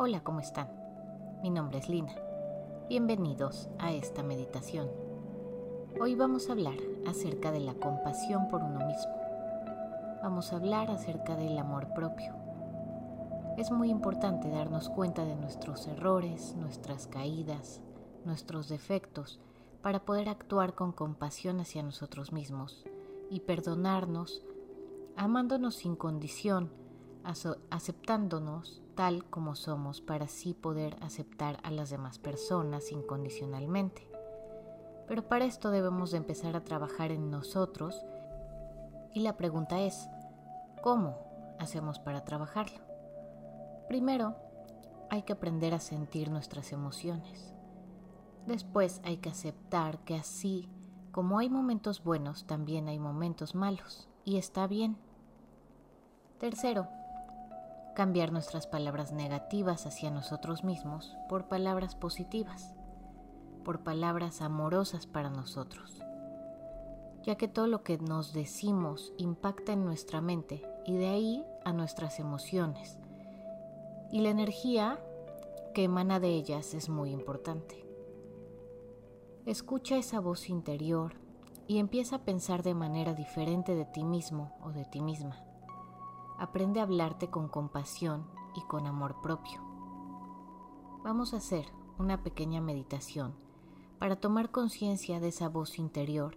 Hola, ¿cómo están? Mi nombre es Lina. Bienvenidos a esta meditación. Hoy vamos a hablar acerca de la compasión por uno mismo. Vamos a hablar acerca del amor propio. Es muy importante darnos cuenta de nuestros errores, nuestras caídas, nuestros defectos, para poder actuar con compasión hacia nosotros mismos y perdonarnos, amándonos sin condición, aceptándonos como somos para así poder aceptar a las demás personas incondicionalmente. Pero para esto debemos de empezar a trabajar en nosotros y la pregunta es, ¿cómo hacemos para trabajarlo? Primero, hay que aprender a sentir nuestras emociones. Después hay que aceptar que así como hay momentos buenos, también hay momentos malos, y está bien. Tercero, cambiar nuestras palabras negativas hacia nosotros mismos por palabras positivas, por palabras amorosas para nosotros, ya que todo lo que nos decimos impacta en nuestra mente y de ahí a nuestras emociones, y la energía que emana de ellas es muy importante. Escucha esa voz interior y empieza a pensar de manera diferente de ti mismo o de ti misma aprende a hablarte con compasión y con amor propio. Vamos a hacer una pequeña meditación para tomar conciencia de esa voz interior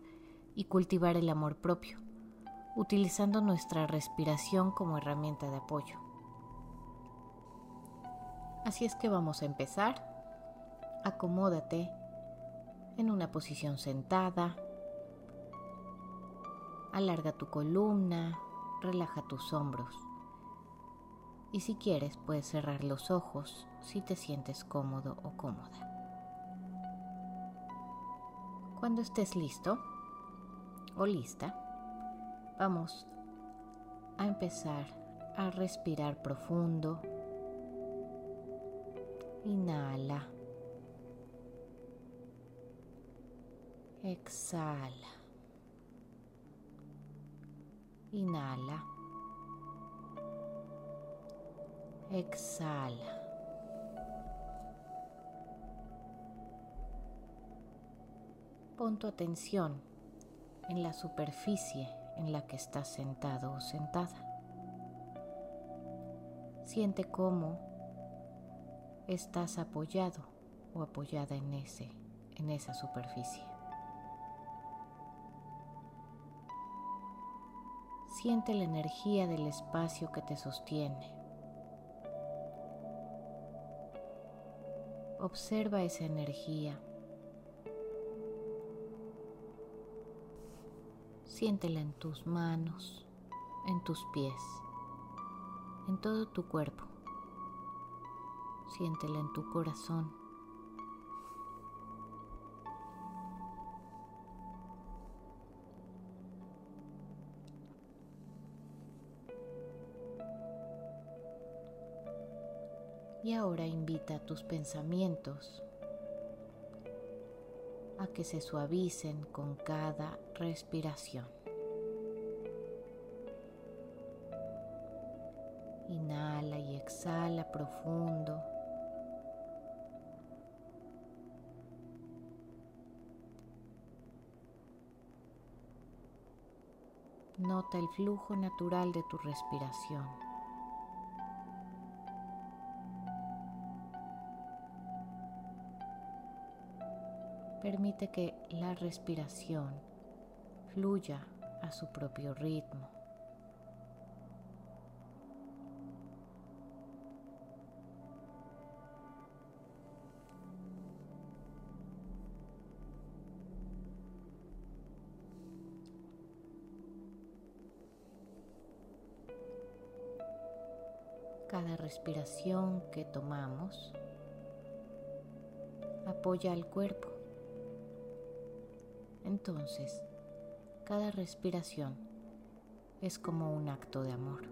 y cultivar el amor propio, utilizando nuestra respiración como herramienta de apoyo. Así es que vamos a empezar. Acomódate en una posición sentada. Alarga tu columna, relaja tus hombros. Y si quieres puedes cerrar los ojos si te sientes cómodo o cómoda. Cuando estés listo o lista, vamos a empezar a respirar profundo. Inhala. Exhala. Inhala. Exhala. Pon tu atención en la superficie en la que estás sentado o sentada. Siente cómo estás apoyado o apoyada en ese en esa superficie. Siente la energía del espacio que te sostiene. Observa esa energía. Siéntela en tus manos, en tus pies, en todo tu cuerpo. Siéntela en tu corazón. Y ahora invita a tus pensamientos a que se suavicen con cada respiración. Inhala y exhala profundo. Nota el flujo natural de tu respiración. Permite que la respiración fluya a su propio ritmo. Cada respiración que tomamos apoya al cuerpo entonces, cada respiración es como un acto de amor.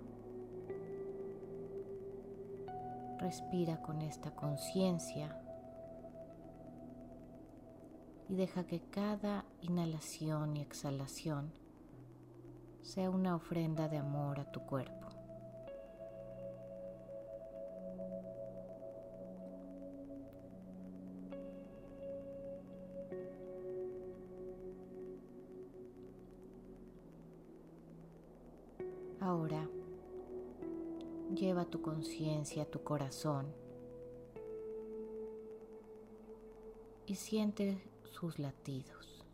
Respira con esta conciencia y deja que cada inhalación y exhalación sea una ofrenda de amor a tu cuerpo. Ahora lleva tu conciencia a tu corazón y siente sus latidos.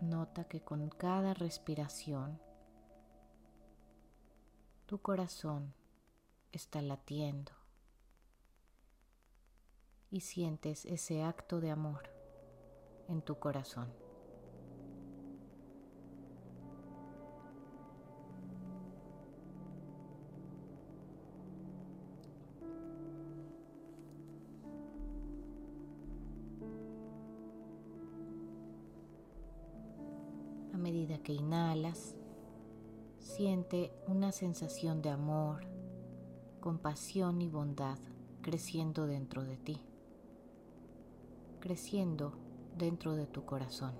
Nota que con cada respiración tu corazón está latiendo y sientes ese acto de amor en tu corazón. A medida que inhalas, siente una sensación de amor, compasión y bondad creciendo dentro de ti, creciendo dentro de tu corazón.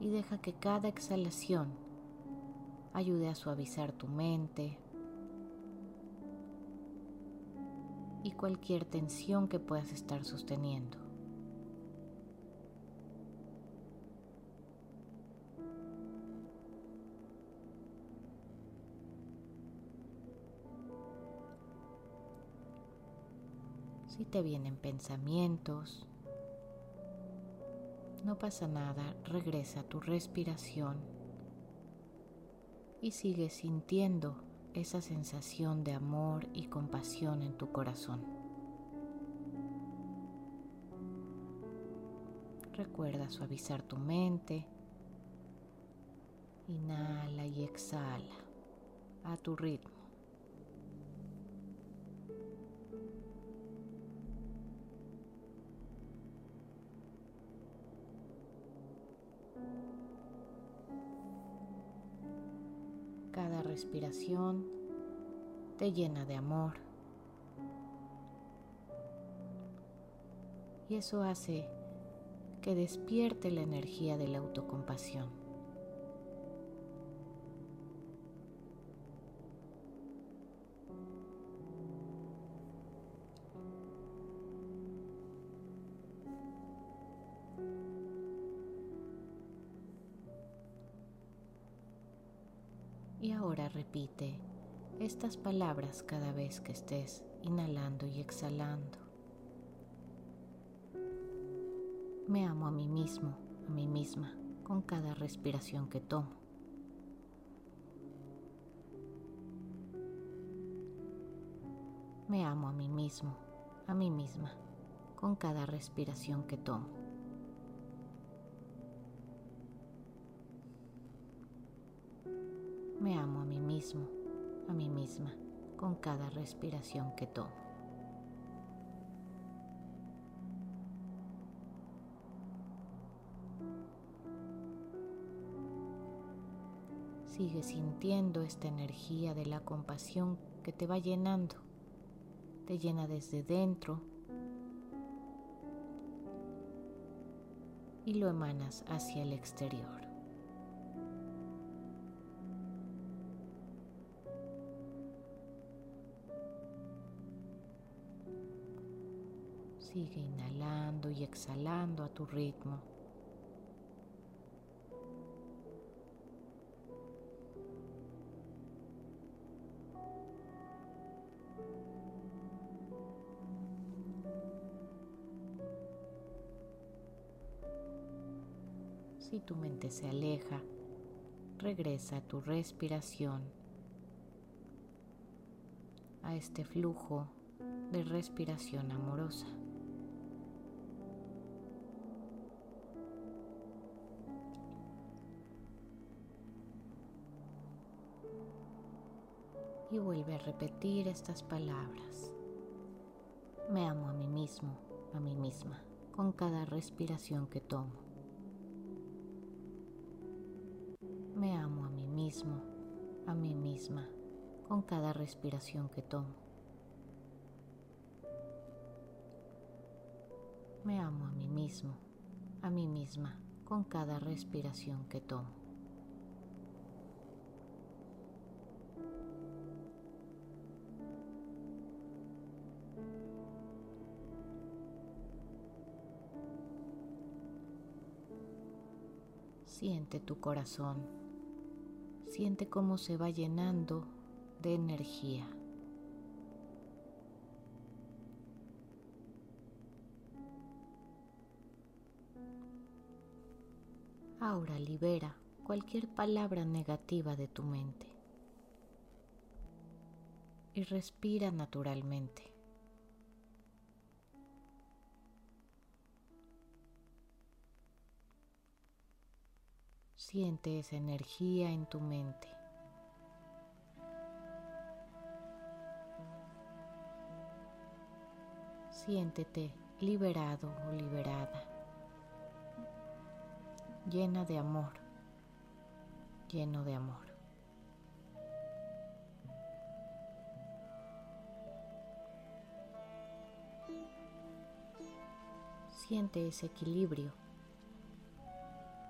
Y deja que cada exhalación ayude a suavizar tu mente y cualquier tensión que puedas estar sosteniendo. Si te vienen pensamientos, no pasa nada, regresa a tu respiración y sigue sintiendo esa sensación de amor y compasión en tu corazón. Recuerda suavizar tu mente. Inhala y exhala a tu ritmo. Cada respiración te llena de amor. Y eso hace que despierte la energía de la autocompasión. Ahora repite estas palabras cada vez que estés inhalando y exhalando. Me amo a mí mismo, a mí misma, con cada respiración que tomo. Me amo a mí mismo, a mí misma, con cada respiración que tomo. Me amo a mí mismo, a mí misma, con cada respiración que tomo. Sigue sintiendo esta energía de la compasión que te va llenando. Te llena desde dentro y lo emanas hacia el exterior. Sigue inhalando y exhalando a tu ritmo. Si tu mente se aleja, regresa a tu respiración, a este flujo de respiración amorosa. Y vuelve a repetir estas palabras. Me amo a mí mismo, a mí misma, con cada respiración que tomo. Me amo a mí mismo, a mí misma, con cada respiración que tomo. Me amo a mí mismo, a mí misma, con cada respiración que tomo. Siente tu corazón. Siente cómo se va llenando de energía. Ahora libera cualquier palabra negativa de tu mente y respira naturalmente. Siente esa energía en tu mente. Siéntete liberado o liberada, llena de amor, lleno de amor. Siente ese equilibrio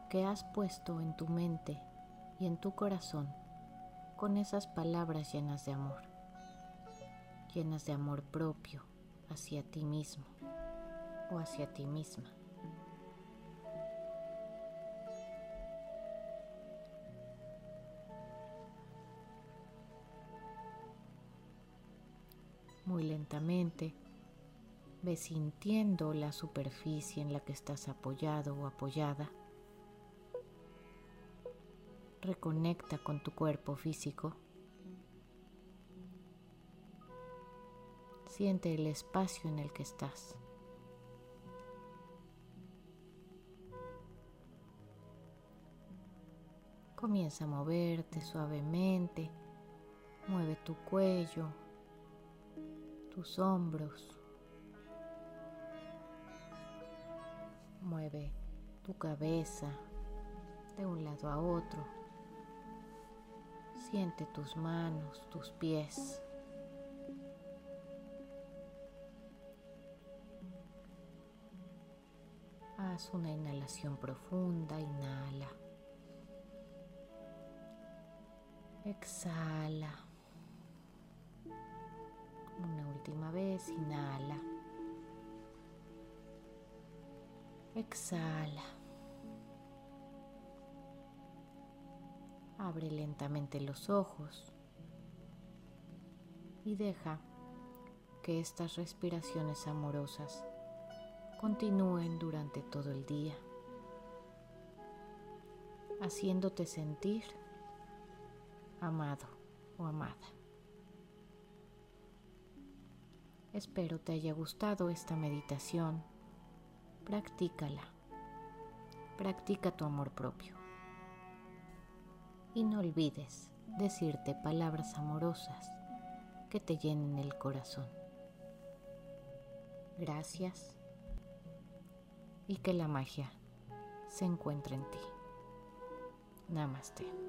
que has puesto en tu mente y en tu corazón con esas palabras llenas de amor, llenas de amor propio hacia ti mismo o hacia ti misma. Muy lentamente ve sintiendo la superficie en la que estás apoyado o apoyada reconecta con tu cuerpo físico. Siente el espacio en el que estás. Comienza a moverte suavemente. Mueve tu cuello, tus hombros. Mueve tu cabeza de un lado a otro. Siente tus manos, tus pies. Haz una inhalación profunda, inhala. Exhala. Una última vez, inhala. Exhala. Abre lentamente los ojos y deja que estas respiraciones amorosas continúen durante todo el día, haciéndote sentir amado o amada. Espero te haya gustado esta meditación. Practícala. Practica tu amor propio y no olvides decirte palabras amorosas que te llenen el corazón. Gracias y que la magia se encuentre en ti. Namaste.